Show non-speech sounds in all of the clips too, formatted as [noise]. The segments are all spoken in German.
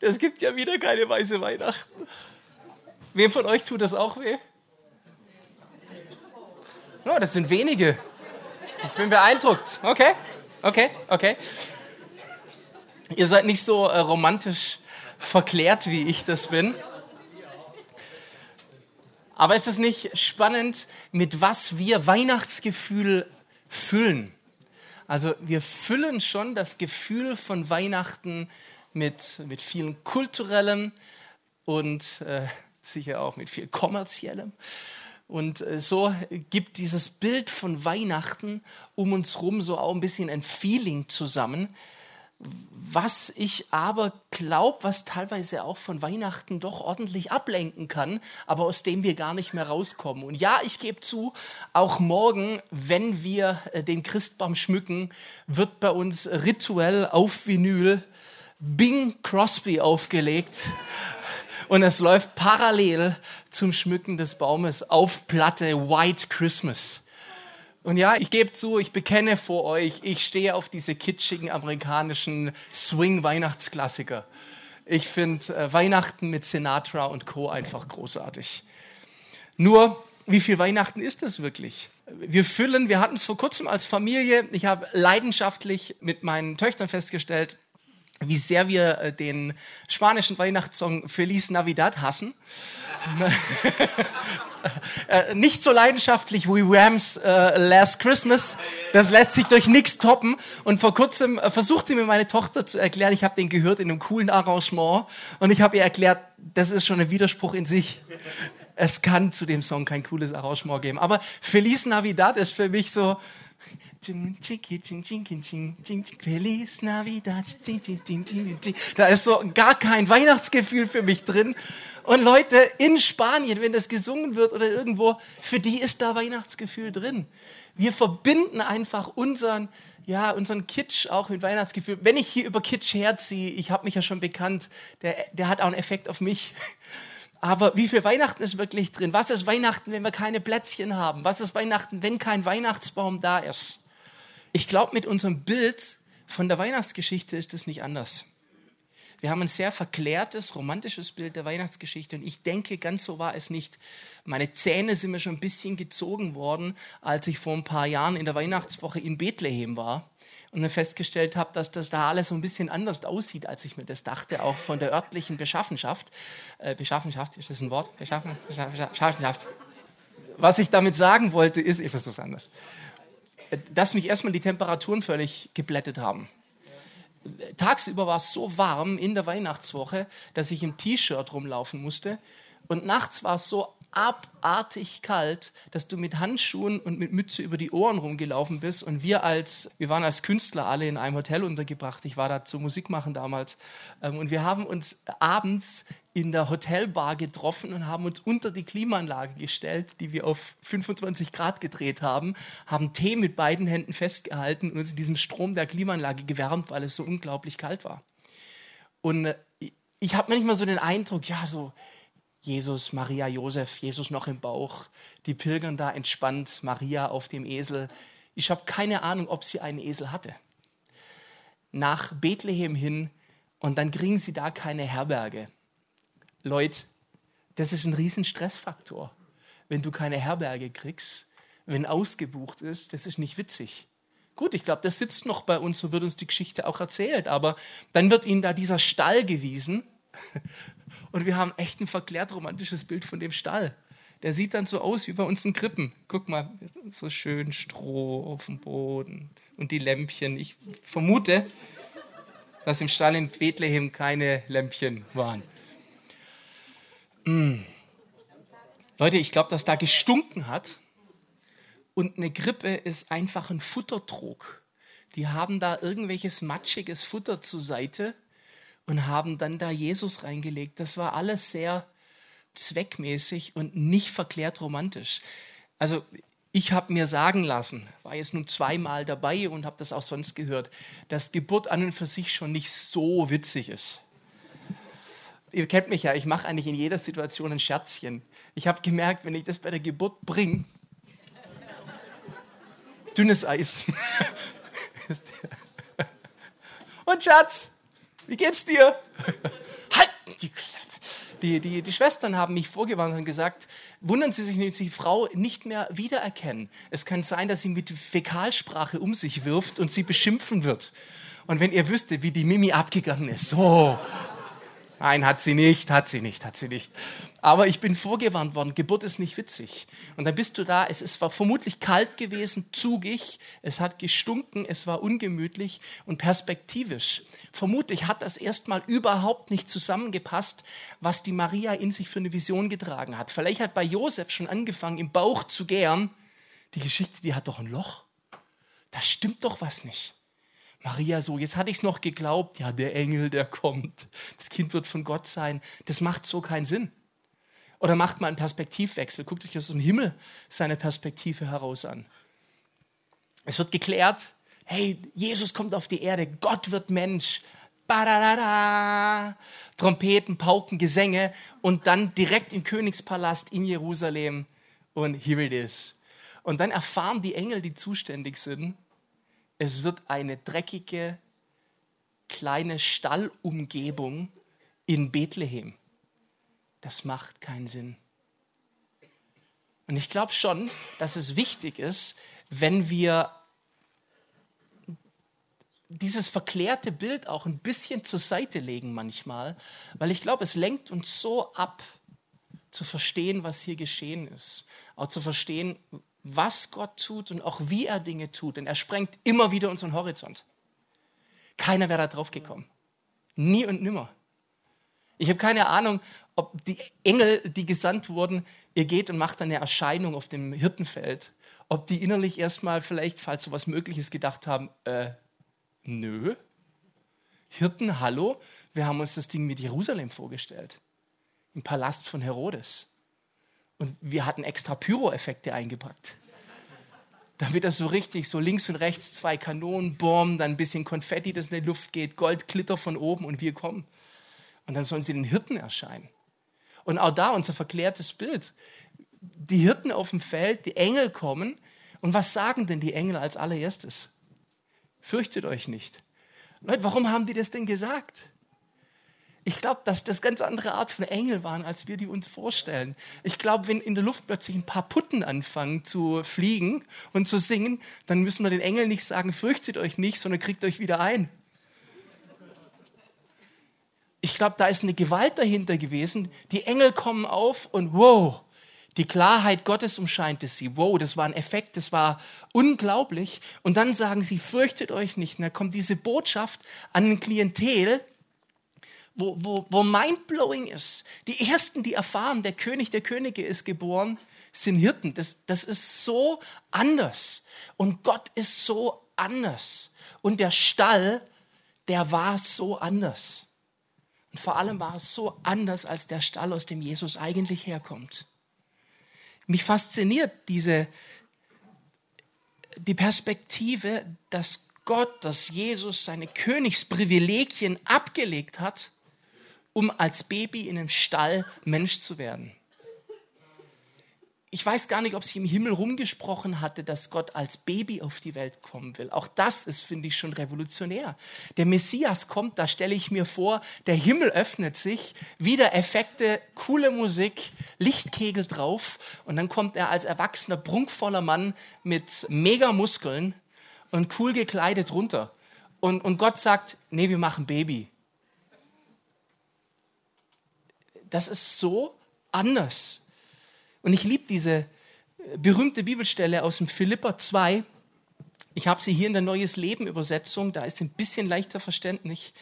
Es gibt ja wieder keine weiße Weihnachten. Wem von euch tut das auch weh? Oh, das sind wenige. Ich bin beeindruckt. Okay, okay, okay. Ihr seid nicht so äh, romantisch verklärt, wie ich das bin. Aber ist es nicht spannend, mit was wir Weihnachtsgefühl füllen? Also wir füllen schon das Gefühl von Weihnachten mit, mit vielen kulturellem und äh, sicher auch mit viel kommerziellem. Und äh, so gibt dieses Bild von Weihnachten um uns herum so auch ein bisschen ein Feeling zusammen, was ich aber glaube, was teilweise auch von Weihnachten doch ordentlich ablenken kann, aber aus dem wir gar nicht mehr rauskommen. Und ja, ich gebe zu, auch morgen, wenn wir äh, den Christbaum schmücken, wird bei uns rituell auf Vinyl Bing Crosby aufgelegt und es läuft parallel zum Schmücken des Baumes auf Platte White Christmas. Und ja, ich gebe zu, ich bekenne vor euch, ich stehe auf diese kitschigen amerikanischen Swing-Weihnachtsklassiker. Ich finde äh, Weihnachten mit Sinatra und Co. einfach großartig. Nur, wie viel Weihnachten ist das wirklich? Wir füllen, wir hatten es vor kurzem als Familie, ich habe leidenschaftlich mit meinen Töchtern festgestellt, wie sehr wir äh, den spanischen Weihnachtssong Feliz Navidad hassen. [laughs] äh, nicht so leidenschaftlich wie Rams äh, Last Christmas. Das lässt sich durch nichts toppen. Und vor kurzem äh, versuchte mir meine Tochter zu erklären, ich habe den gehört in einem coolen Arrangement. Und ich habe ihr erklärt, das ist schon ein Widerspruch in sich. Es kann zu dem Song kein cooles Arrangement geben. Aber Feliz Navidad ist für mich so, Feliz Navidad. Da ist so gar kein Weihnachtsgefühl für mich drin. Und Leute in Spanien, wenn das gesungen wird oder irgendwo, für die ist da Weihnachtsgefühl drin. Wir verbinden einfach unseren, ja, unseren Kitsch auch mit Weihnachtsgefühl. Wenn ich hier über Kitsch herziehe, ich habe mich ja schon bekannt, der, der hat auch einen Effekt auf mich. Aber wie viel Weihnachten ist wirklich drin? Was ist Weihnachten, wenn wir keine Plätzchen haben? Was ist Weihnachten, wenn kein Weihnachtsbaum da ist? Ich glaube, mit unserem Bild von der Weihnachtsgeschichte ist das nicht anders. Wir haben ein sehr verklärtes, romantisches Bild der Weihnachtsgeschichte und ich denke, ganz so war es nicht. Meine Zähne sind mir schon ein bisschen gezogen worden, als ich vor ein paar Jahren in der Weihnachtswoche in Bethlehem war und dann festgestellt habe, dass das da alles so ein bisschen anders aussieht, als ich mir das dachte, auch von der örtlichen Beschaffenschaft. Äh, Beschaffenschaft, ist das ein Wort? Beschaffen, Beschaffenschaft. Was ich damit sagen wollte, ist, ich versuche es anders dass mich erstmal die Temperaturen völlig geblättet haben. Tagsüber war es so warm in der Weihnachtswoche, dass ich im T-Shirt rumlaufen musste. Und nachts war es so abartig kalt, dass du mit Handschuhen und mit Mütze über die Ohren rumgelaufen bist. Und wir als, wir waren als Künstler alle in einem Hotel untergebracht. Ich war da zu Musik machen damals. Ähm, und wir haben uns abends in der Hotelbar getroffen und haben uns unter die Klimaanlage gestellt, die wir auf 25 Grad gedreht haben, haben Tee mit beiden Händen festgehalten und uns in diesem Strom der Klimaanlage gewärmt, weil es so unglaublich kalt war. Und äh, ich habe manchmal so den Eindruck, ja, so Jesus, Maria, Josef, Jesus noch im Bauch, die pilgern da entspannt, Maria auf dem Esel. Ich habe keine Ahnung, ob sie einen Esel hatte. Nach Bethlehem hin und dann kriegen sie da keine Herberge. Leute, das ist ein riesen Stressfaktor. Wenn du keine Herberge kriegst, wenn ausgebucht ist, das ist nicht witzig. Gut, ich glaube, das sitzt noch bei uns, so wird uns die Geschichte auch erzählt, aber dann wird ihnen da dieser Stall gewiesen und wir haben echt ein verklärt romantisches Bild von dem Stall. Der sieht dann so aus wie bei uns in Krippen. Guck mal, so schön Stroh auf dem Boden und die Lämpchen. Ich vermute, dass im Stall in Bethlehem keine Lämpchen waren. Mm. Leute, ich glaube, dass da gestunken hat. Und eine Grippe ist einfach ein Futtertrog. Die haben da irgendwelches matschiges Futter zur Seite und haben dann da Jesus reingelegt. Das war alles sehr zweckmäßig und nicht verklärt romantisch. Also ich habe mir sagen lassen, war jetzt nun zweimal dabei und habe das auch sonst gehört, dass Geburt an und für sich schon nicht so witzig ist. Ihr kennt mich ja, ich mache eigentlich in jeder Situation ein Scherzchen. Ich habe gemerkt, wenn ich das bei der Geburt bringe, dünnes Eis. [laughs] [laughs] und Schatz, wie geht's dir? halt die Klappe. Die, die, die Schwestern haben mich vorgewarnt und gesagt, wundern Sie sich nicht, dass die Frau nicht mehr wiedererkennen. Es kann sein, dass sie mit Fäkalsprache um sich wirft und sie beschimpfen wird. Und wenn ihr wüsstet, wie die Mimi abgegangen ist, so. Nein, hat sie nicht, hat sie nicht, hat sie nicht. Aber ich bin vorgewarnt worden, Geburt ist nicht witzig. Und dann bist du da, es ist, war vermutlich kalt gewesen, zugig, es hat gestunken, es war ungemütlich und perspektivisch. Vermutlich hat das erstmal überhaupt nicht zusammengepasst, was die Maria in sich für eine Vision getragen hat. Vielleicht hat bei Josef schon angefangen, im Bauch zu gären. Die Geschichte, die hat doch ein Loch. Da stimmt doch was nicht. Maria so, jetzt hatte ich es noch geglaubt, ja, der Engel, der kommt. Das Kind wird von Gott sein. Das macht so keinen Sinn. Oder macht mal einen Perspektivwechsel. Guckt euch aus dem Himmel seine Perspektive heraus an. Es wird geklärt, hey, Jesus kommt auf die Erde, Gott wird Mensch. Badadada. Trompeten, Pauken, Gesänge und dann direkt im Königspalast in Jerusalem und here it is. Und dann erfahren die Engel, die zuständig sind, es wird eine dreckige kleine Stallumgebung in Bethlehem das macht keinen Sinn. Und ich glaube schon, dass es wichtig ist, wenn wir dieses verklärte Bild auch ein bisschen zur Seite legen manchmal, weil ich glaube, es lenkt uns so ab, zu verstehen, was hier geschehen ist. Auch zu verstehen, was Gott tut und auch wie er Dinge tut. Denn er sprengt immer wieder unseren Horizont. Keiner wäre da drauf gekommen. Nie und nimmer. Ich habe keine Ahnung, ob die Engel, die gesandt wurden, ihr geht und macht eine Erscheinung auf dem Hirtenfeld, ob die innerlich erstmal vielleicht, falls sowas möglich ist, gedacht haben, äh, nö, Hirten, hallo, wir haben uns das Ding mit Jerusalem vorgestellt, im Palast von Herodes. Und wir hatten extra Pyro-Effekte eingepackt. Damit das so richtig, so links und rechts zwei Kanonen, Bomben, dann ein bisschen Konfetti, das in die Luft geht, Goldglitter von oben und wir kommen. Und dann sollen sie den Hirten erscheinen. Und auch da unser verklärtes Bild. Die Hirten auf dem Feld, die Engel kommen. Und was sagen denn die Engel als allererstes? Fürchtet euch nicht. Leute, warum haben die das denn gesagt? Ich glaube, dass das ganz andere Art von Engel waren, als wir die uns vorstellen. Ich glaube, wenn in der Luft plötzlich ein paar Putten anfangen zu fliegen und zu singen, dann müssen wir den Engeln nicht sagen, fürchtet euch nicht, sondern kriegt euch wieder ein ich glaube, da ist eine Gewalt dahinter gewesen. Die Engel kommen auf und wow, die Klarheit Gottes umscheint sie. Wow, das war ein Effekt, das war unglaublich. Und dann sagen sie, fürchtet euch nicht. Und da kommt diese Botschaft an ein Klientel, wo, wo, wo mindblowing ist. Die ersten, die erfahren, der König der Könige ist geboren, sind Hirten. Das, das ist so anders. Und Gott ist so anders. Und der Stall, der war so anders. Und vor allem war es so anders als der Stall, aus dem Jesus eigentlich herkommt. Mich fasziniert diese, die Perspektive, dass Gott, dass Jesus seine Königsprivilegien abgelegt hat, um als Baby in einem Stall Mensch zu werden ich weiß gar nicht, ob sie im Himmel rumgesprochen hatte, dass Gott als Baby auf die Welt kommen will. Auch das ist, finde ich, schon revolutionär. Der Messias kommt, da stelle ich mir vor, der Himmel öffnet sich, wieder Effekte, coole Musik, Lichtkegel drauf und dann kommt er als erwachsener, prunkvoller Mann mit Megamuskeln und cool gekleidet runter. Und, und Gott sagt, nee, wir machen Baby. Das ist so anders und ich liebe diese äh, berühmte Bibelstelle aus dem Philippa 2. Ich habe sie hier in der Neues Leben Übersetzung, da ist sie ein bisschen leichter verständlich.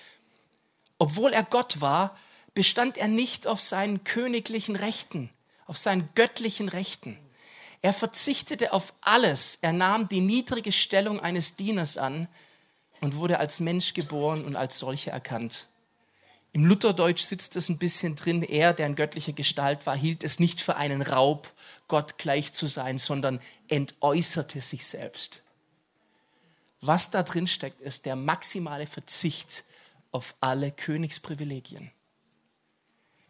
Obwohl er Gott war, bestand er nicht auf seinen königlichen Rechten, auf seinen göttlichen Rechten. Er verzichtete auf alles. Er nahm die niedrige Stellung eines Dieners an und wurde als Mensch geboren und als solcher erkannt. Im Lutherdeutsch sitzt es ein bisschen drin, er, der in göttlicher Gestalt war, hielt es nicht für einen Raub, Gott gleich zu sein, sondern entäußerte sich selbst. Was da drin steckt, ist der maximale Verzicht auf alle Königsprivilegien.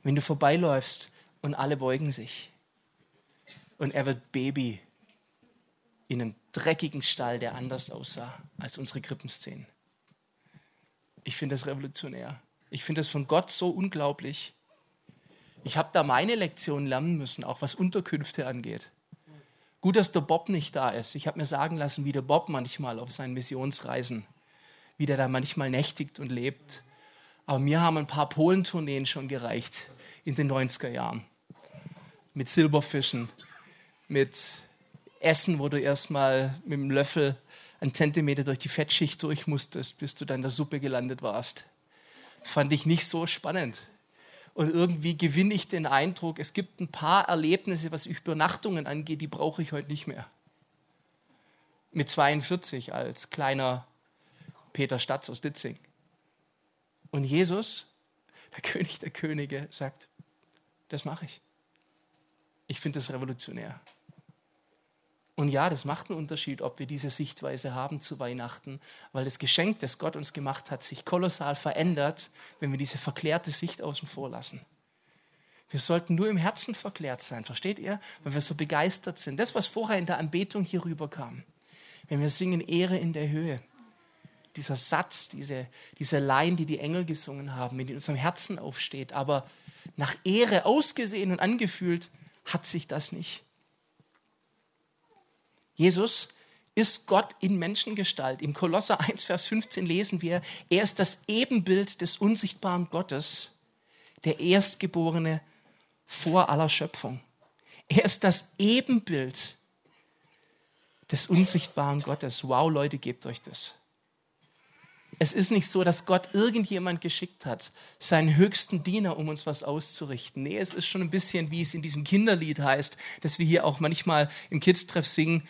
Wenn du vorbeiläufst und alle beugen sich und er wird Baby in einem dreckigen Stall, der anders aussah als unsere Krippenszenen. Ich finde das revolutionär. Ich finde das von Gott so unglaublich. Ich habe da meine Lektion lernen müssen, auch was Unterkünfte angeht. Gut, dass der Bob nicht da ist. Ich habe mir sagen lassen, wie der Bob manchmal auf seinen Missionsreisen, wie der da manchmal nächtigt und lebt. Aber mir haben ein paar Polentourneen schon gereicht in den 90er Jahren. Mit Silberfischen, mit Essen, wo du erstmal mit dem Löffel einen Zentimeter durch die Fettschicht durch musstest, bis du dann in der Suppe gelandet warst. Fand ich nicht so spannend. Und irgendwie gewinne ich den Eindruck, es gibt ein paar Erlebnisse, was Übernachtungen angeht, die brauche ich heute nicht mehr. Mit 42 als kleiner Peter Statz aus Ditzing. Und Jesus, der [laughs] König der Könige, sagt, das mache ich. Ich finde das revolutionär. Und ja, das macht einen Unterschied, ob wir diese Sichtweise haben zu Weihnachten, weil das Geschenk, das Gott uns gemacht hat, sich kolossal verändert, wenn wir diese verklärte Sicht außen vor lassen. Wir sollten nur im Herzen verklärt sein, versteht ihr? Weil wir so begeistert sind. Das, was vorher in der Anbetung hier rüberkam. Wenn wir singen Ehre in der Höhe. Dieser Satz, diese, diese Line, die die Engel gesungen haben, die in unserem Herzen aufsteht. Aber nach Ehre ausgesehen und angefühlt hat sich das nicht. Jesus ist Gott in Menschengestalt. Im Kolosser 1, Vers 15 lesen wir, er ist das Ebenbild des unsichtbaren Gottes, der Erstgeborene vor aller Schöpfung. Er ist das Ebenbild des unsichtbaren Gottes. Wow, Leute, gebt euch das. Es ist nicht so, dass Gott irgendjemand geschickt hat, seinen höchsten Diener, um uns was auszurichten. Nee, es ist schon ein bisschen, wie es in diesem Kinderlied heißt, das wir hier auch manchmal im Kids-Treff singen.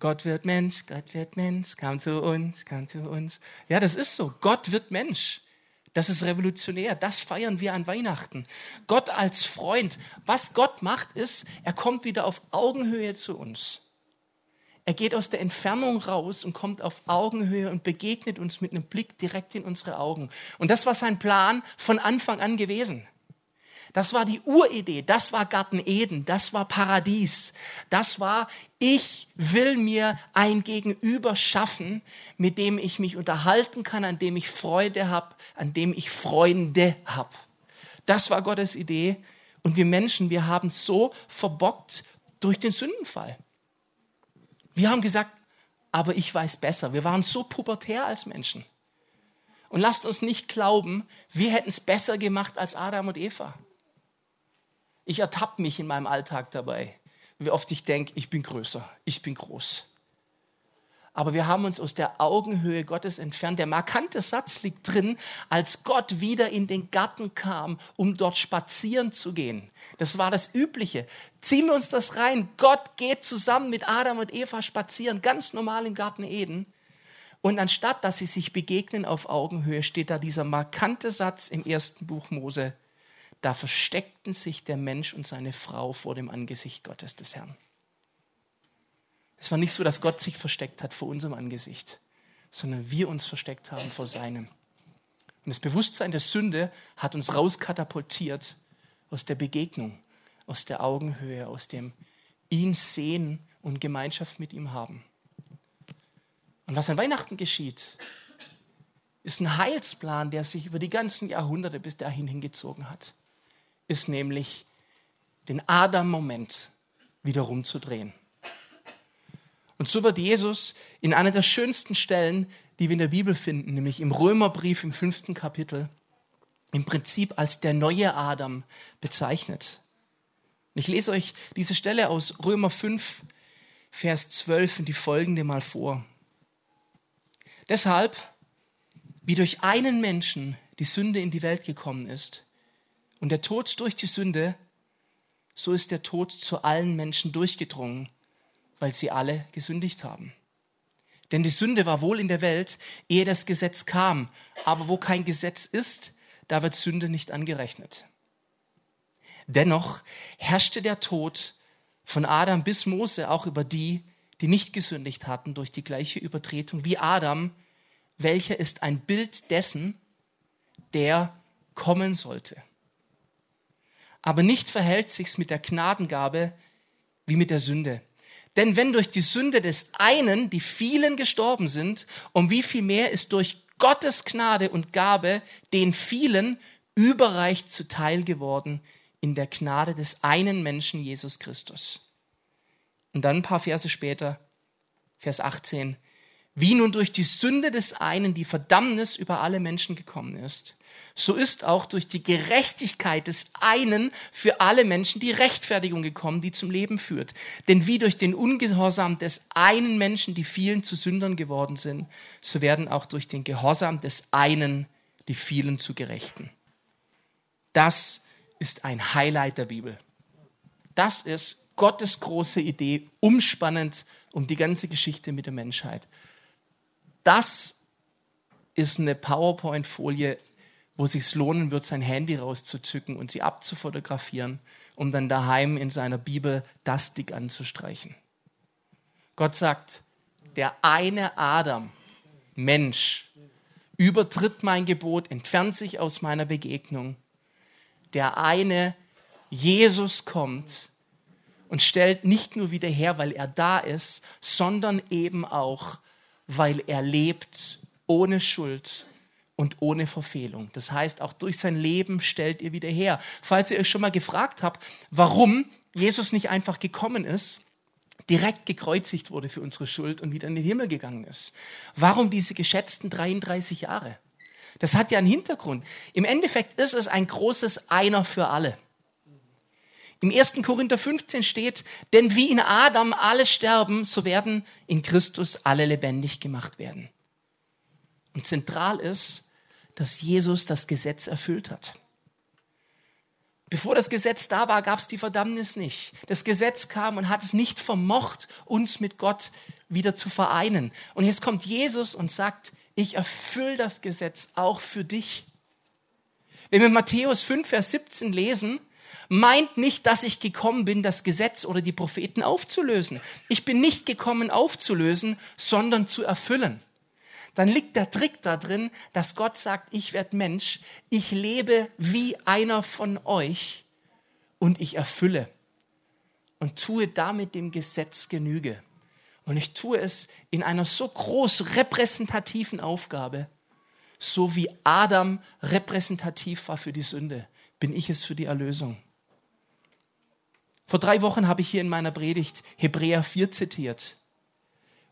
Gott wird Mensch, Gott wird Mensch, kam zu uns, kam zu uns. Ja, das ist so. Gott wird Mensch. Das ist revolutionär. Das feiern wir an Weihnachten. Gott als Freund. Was Gott macht, ist, er kommt wieder auf Augenhöhe zu uns. Er geht aus der Entfernung raus und kommt auf Augenhöhe und begegnet uns mit einem Blick direkt in unsere Augen. Und das war sein Plan von Anfang an gewesen. Das war die Uridee, das war Garten Eden, das war Paradies. Das war, ich will mir ein Gegenüber schaffen, mit dem ich mich unterhalten kann, an dem ich Freude habe, an dem ich Freunde habe. Das war Gottes Idee. Und wir Menschen, wir haben so verbockt durch den Sündenfall. Wir haben gesagt, aber ich weiß besser. Wir waren so pubertär als Menschen. Und lasst uns nicht glauben, wir hätten es besser gemacht als Adam und Eva. Ich ertappe mich in meinem Alltag dabei, wie oft ich denke, ich bin größer, ich bin groß aber wir haben uns aus der Augenhöhe Gottes entfernt. Der markante Satz liegt drin, als Gott wieder in den Garten kam, um dort spazieren zu gehen. Das war das Übliche. Ziehen wir uns das rein. Gott geht zusammen mit Adam und Eva spazieren, ganz normal im Garten Eden. Und anstatt, dass sie sich begegnen auf Augenhöhe, steht da dieser markante Satz im ersten Buch Mose. Da versteckten sich der Mensch und seine Frau vor dem Angesicht Gottes des Herrn. Es war nicht so, dass Gott sich versteckt hat vor unserem Angesicht, sondern wir uns versteckt haben vor seinem. Und das Bewusstsein der Sünde hat uns rauskatapultiert aus der Begegnung, aus der Augenhöhe, aus dem ihn sehen und Gemeinschaft mit ihm haben. Und was an Weihnachten geschieht, ist ein Heilsplan, der sich über die ganzen Jahrhunderte bis dahin hingezogen hat. Ist nämlich den Adam-Moment wieder rumzudrehen. Und so wird Jesus in einer der schönsten Stellen, die wir in der Bibel finden, nämlich im Römerbrief im fünften Kapitel, im Prinzip als der neue Adam bezeichnet. Und ich lese euch diese Stelle aus Römer 5, Vers 12 und die folgende mal vor. Deshalb, wie durch einen Menschen die Sünde in die Welt gekommen ist und der Tod durch die Sünde, so ist der Tod zu allen Menschen durchgedrungen weil sie alle gesündigt haben. Denn die Sünde war wohl in der Welt, ehe das Gesetz kam. Aber wo kein Gesetz ist, da wird Sünde nicht angerechnet. Dennoch herrschte der Tod von Adam bis Mose auch über die, die nicht gesündigt hatten durch die gleiche Übertretung wie Adam, welcher ist ein Bild dessen, der kommen sollte. Aber nicht verhält sich's mit der Gnadengabe wie mit der Sünde. Denn wenn durch die Sünde des einen die vielen gestorben sind, um wie viel mehr ist durch Gottes Gnade und Gabe den vielen überreich zuteil geworden in der Gnade des einen Menschen Jesus Christus. Und dann ein paar Verse später, Vers 18, wie nun durch die Sünde des einen die Verdammnis über alle Menschen gekommen ist, so ist auch durch die Gerechtigkeit des einen für alle Menschen die Rechtfertigung gekommen, die zum Leben führt. Denn wie durch den Ungehorsam des einen Menschen die vielen zu Sündern geworden sind, so werden auch durch den Gehorsam des einen die vielen zu Gerechten. Das ist ein Highlight der Bibel. Das ist Gottes große Idee, umspannend um die ganze Geschichte mit der Menschheit. Das ist eine PowerPoint-Folie, wo sich lohnen wird, sein Handy rauszuzücken und sie abzufotografieren, um dann daheim in seiner Bibel das dick anzustreichen. Gott sagt, der eine Adam, Mensch, übertritt mein Gebot, entfernt sich aus meiner Begegnung. Der eine Jesus kommt und stellt nicht nur wieder her, weil er da ist, sondern eben auch, weil er lebt ohne Schuld und ohne Verfehlung. Das heißt, auch durch sein Leben stellt ihr wieder her. Falls ihr euch schon mal gefragt habt, warum Jesus nicht einfach gekommen ist, direkt gekreuzigt wurde für unsere Schuld und wieder in den Himmel gegangen ist. Warum diese geschätzten 33 Jahre? Das hat ja einen Hintergrund. Im Endeffekt ist es ein großes Einer für alle. Im 1. Korinther 15 steht, denn wie in Adam alle sterben, so werden in Christus alle lebendig gemacht werden. Und zentral ist, dass Jesus das Gesetz erfüllt hat. Bevor das Gesetz da war, gab es die Verdammnis nicht. Das Gesetz kam und hat es nicht vermocht, uns mit Gott wieder zu vereinen. Und jetzt kommt Jesus und sagt, ich erfülle das Gesetz auch für dich. Wenn wir Matthäus 5, Vers 17 lesen, meint nicht, dass ich gekommen bin, das Gesetz oder die Propheten aufzulösen. Ich bin nicht gekommen aufzulösen, sondern zu erfüllen dann liegt der Trick da drin, dass Gott sagt, ich werde Mensch, ich lebe wie einer von euch und ich erfülle und tue damit dem Gesetz Genüge. Und ich tue es in einer so groß repräsentativen Aufgabe, so wie Adam repräsentativ war für die Sünde, bin ich es für die Erlösung. Vor drei Wochen habe ich hier in meiner Predigt Hebräer 4 zitiert.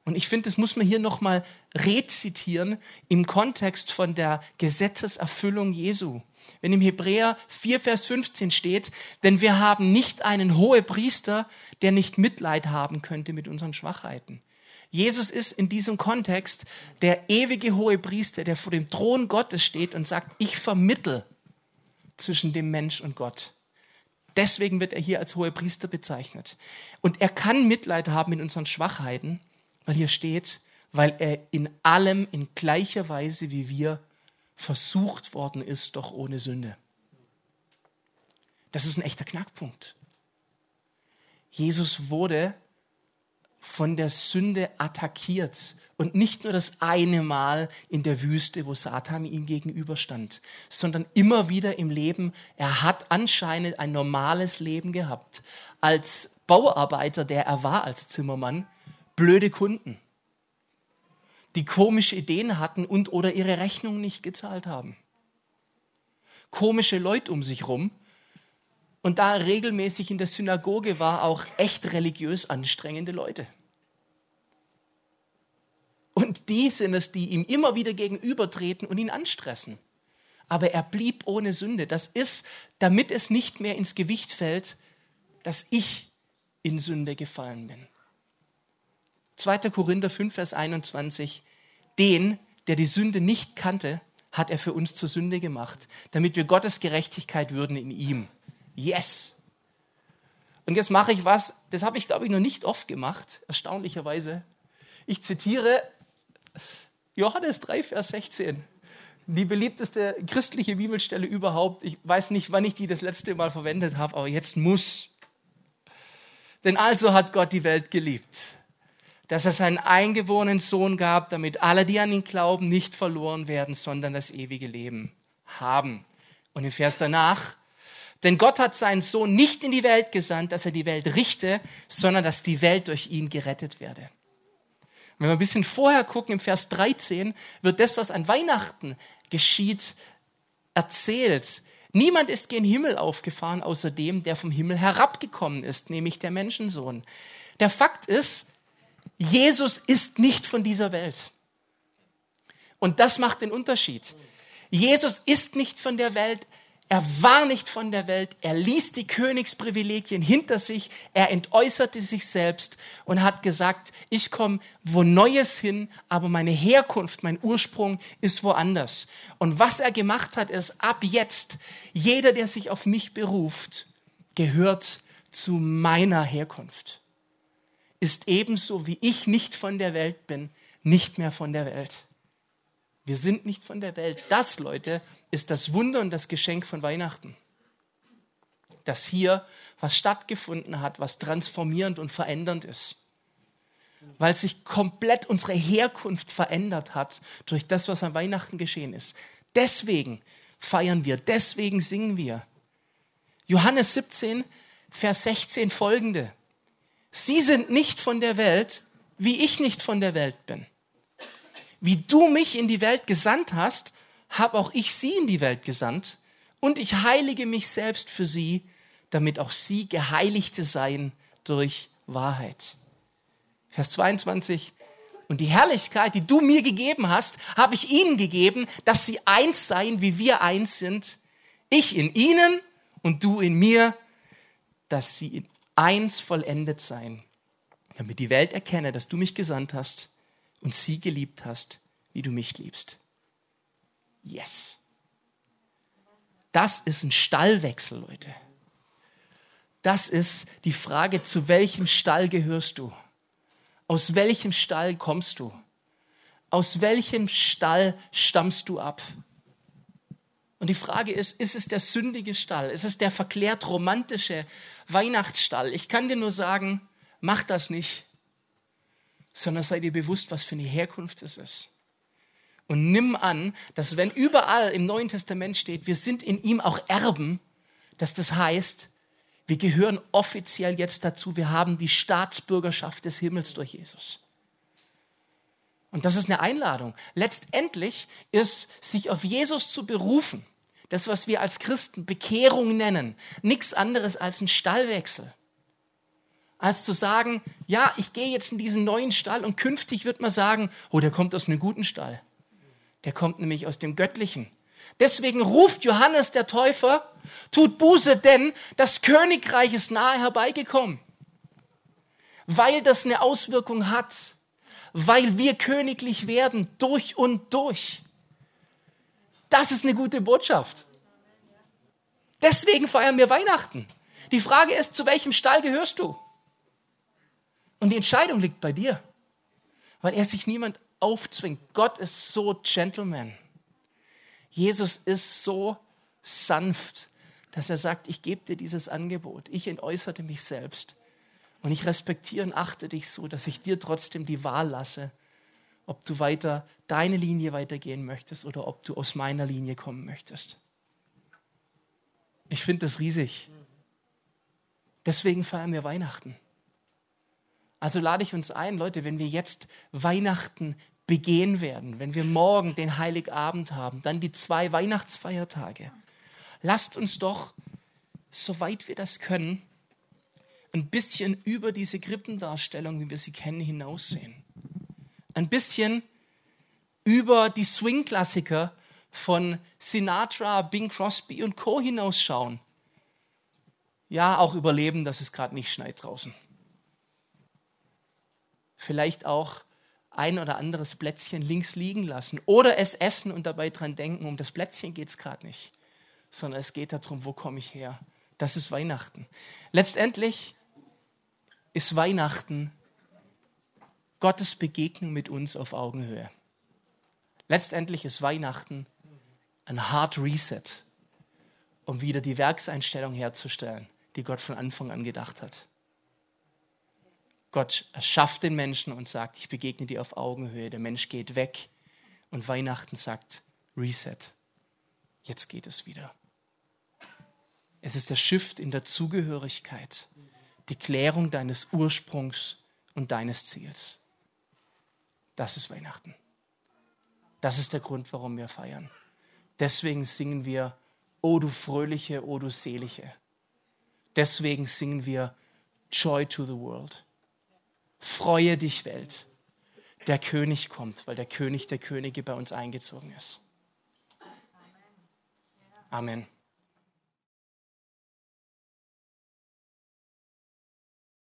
Und ich finde, das muss man hier nochmal rezitieren im Kontext von der Gesetzeserfüllung Jesu. Wenn im Hebräer 4, Vers 15 steht, denn wir haben nicht einen hohen Priester, der nicht Mitleid haben könnte mit unseren Schwachheiten. Jesus ist in diesem Kontext der ewige hohe Priester, der vor dem Thron Gottes steht und sagt, ich vermittel zwischen dem Mensch und Gott. Deswegen wird er hier als hoher Priester bezeichnet. Und er kann Mitleid haben mit unseren Schwachheiten weil hier steht, weil er in allem in gleicher Weise wie wir versucht worden ist, doch ohne Sünde. Das ist ein echter Knackpunkt. Jesus wurde von der Sünde attackiert. Und nicht nur das eine Mal in der Wüste, wo Satan ihm gegenüberstand, sondern immer wieder im Leben. Er hat anscheinend ein normales Leben gehabt. Als Bauarbeiter, der er war als Zimmermann, blöde Kunden, die komische Ideen hatten und oder ihre Rechnung nicht gezahlt haben. Komische Leute um sich rum. Und da er regelmäßig in der Synagoge war, auch echt religiös anstrengende Leute. Und die sind es, die ihm immer wieder gegenübertreten und ihn anstressen. Aber er blieb ohne Sünde. Das ist, damit es nicht mehr ins Gewicht fällt, dass ich in Sünde gefallen bin. 2. Korinther 5, Vers 21, den, der die Sünde nicht kannte, hat er für uns zur Sünde gemacht, damit wir Gottes Gerechtigkeit würden in ihm. Yes! Und jetzt mache ich was, das habe ich, glaube ich, noch nicht oft gemacht, erstaunlicherweise. Ich zitiere Johannes 3, Vers 16. Die beliebteste christliche Bibelstelle überhaupt. Ich weiß nicht, wann ich die das letzte Mal verwendet habe, aber jetzt muss. Denn also hat Gott die Welt geliebt, dass er seinen eingeborenen Sohn gab, damit alle, die an ihn glauben, nicht verloren werden, sondern das ewige Leben haben. Und im Vers danach, denn Gott hat seinen Sohn nicht in die Welt gesandt, dass er die Welt richte, sondern dass die Welt durch ihn gerettet werde. Wenn wir ein bisschen vorher gucken, im Vers 13, wird das, was an Weihnachten geschieht, erzählt. Niemand ist gen Himmel aufgefahren, außer dem, der vom Himmel herabgekommen ist, nämlich der Menschensohn. Der Fakt ist, Jesus ist nicht von dieser Welt. Und das macht den Unterschied. Jesus ist nicht von der Welt, er war nicht von der Welt, er ließ die Königsprivilegien hinter sich, er entäußerte sich selbst und hat gesagt, ich komme wo Neues hin, aber meine Herkunft, mein Ursprung ist woanders. Und was er gemacht hat, ist, ab jetzt, jeder, der sich auf mich beruft, gehört zu meiner Herkunft. Ist ebenso wie ich nicht von der Welt bin, nicht mehr von der Welt. Wir sind nicht von der Welt. Das, Leute, ist das Wunder und das Geschenk von Weihnachten. Dass hier was stattgefunden hat, was transformierend und verändernd ist. Weil sich komplett unsere Herkunft verändert hat durch das, was an Weihnachten geschehen ist. Deswegen feiern wir, deswegen singen wir. Johannes 17, Vers 16 folgende. Sie sind nicht von der Welt, wie ich nicht von der Welt bin. Wie du mich in die Welt gesandt hast, habe auch ich sie in die Welt gesandt und ich heilige mich selbst für sie, damit auch sie Geheiligte seien durch Wahrheit. Vers 22. Und die Herrlichkeit, die du mir gegeben hast, habe ich ihnen gegeben, dass sie eins seien, wie wir eins sind. Ich in ihnen und du in mir, dass sie in eins vollendet seien, damit die Welt erkenne, dass du mich gesandt hast und sie geliebt hast, wie du mich liebst. Yes. Das ist ein Stallwechsel, Leute. Das ist die Frage, zu welchem Stall gehörst du? Aus welchem Stall kommst du? Aus welchem Stall stammst du ab? Und die Frage ist, ist es der sündige Stall? Ist es der verklärt romantische Weihnachtsstall? Ich kann dir nur sagen, mach das nicht, sondern sei dir bewusst, was für eine Herkunft es ist. Und nimm an, dass wenn überall im Neuen Testament steht, wir sind in ihm auch Erben, dass das heißt, wir gehören offiziell jetzt dazu, wir haben die Staatsbürgerschaft des Himmels durch Jesus. Und das ist eine Einladung. Letztendlich ist, sich auf Jesus zu berufen, das, was wir als Christen Bekehrung nennen, nichts anderes als ein Stallwechsel. Als zu sagen, ja, ich gehe jetzt in diesen neuen Stall und künftig wird man sagen, oh, der kommt aus einem guten Stall. Der kommt nämlich aus dem Göttlichen. Deswegen ruft Johannes der Täufer, tut Buße, denn das Königreich ist nahe herbeigekommen. Weil das eine Auswirkung hat, weil wir königlich werden, durch und durch. Das ist eine gute Botschaft. Deswegen feiern wir Weihnachten. Die Frage ist, zu welchem Stall gehörst du? Und die Entscheidung liegt bei dir, weil er sich niemand aufzwingt. Gott ist so Gentleman. Jesus ist so sanft, dass er sagt, ich gebe dir dieses Angebot. Ich entäußerte mich selbst. Und ich respektiere und achte dich so, dass ich dir trotzdem die Wahl lasse, ob du weiter deine Linie weitergehen möchtest oder ob du aus meiner Linie kommen möchtest. Ich finde das riesig. Deswegen feiern wir Weihnachten. Also lade ich uns ein, Leute, wenn wir jetzt Weihnachten begehen werden, wenn wir morgen den Heiligabend haben, dann die zwei Weihnachtsfeiertage. Lasst uns doch, soweit wir das können, ein bisschen über diese Krippendarstellung, wie wir sie kennen, hinaussehen. Ein bisschen über die Swing-Klassiker von Sinatra, Bing Crosby und Co. hinausschauen. Ja, auch überleben, dass es gerade nicht schneit draußen. Vielleicht auch ein oder anderes Plätzchen links liegen lassen oder es essen und dabei dran denken, um das Plätzchen geht es gerade nicht, sondern es geht darum, wo komme ich her. Das ist Weihnachten. Letztendlich ist Weihnachten Gottes Begegnung mit uns auf Augenhöhe. Letztendlich ist Weihnachten ein Hard Reset, um wieder die Werkseinstellung herzustellen, die Gott von Anfang an gedacht hat. Gott erschafft den Menschen und sagt, ich begegne dir auf Augenhöhe. Der Mensch geht weg und Weihnachten sagt, Reset. Jetzt geht es wieder. Es ist der Shift in der Zugehörigkeit, die Klärung deines Ursprungs und deines Ziels. Das ist Weihnachten. Das ist der Grund, warum wir feiern. Deswegen singen wir, O du fröhliche, O du selige. Deswegen singen wir Joy to the World. Freue dich, Welt. Der König kommt, weil der König der Könige bei uns eingezogen ist. Amen.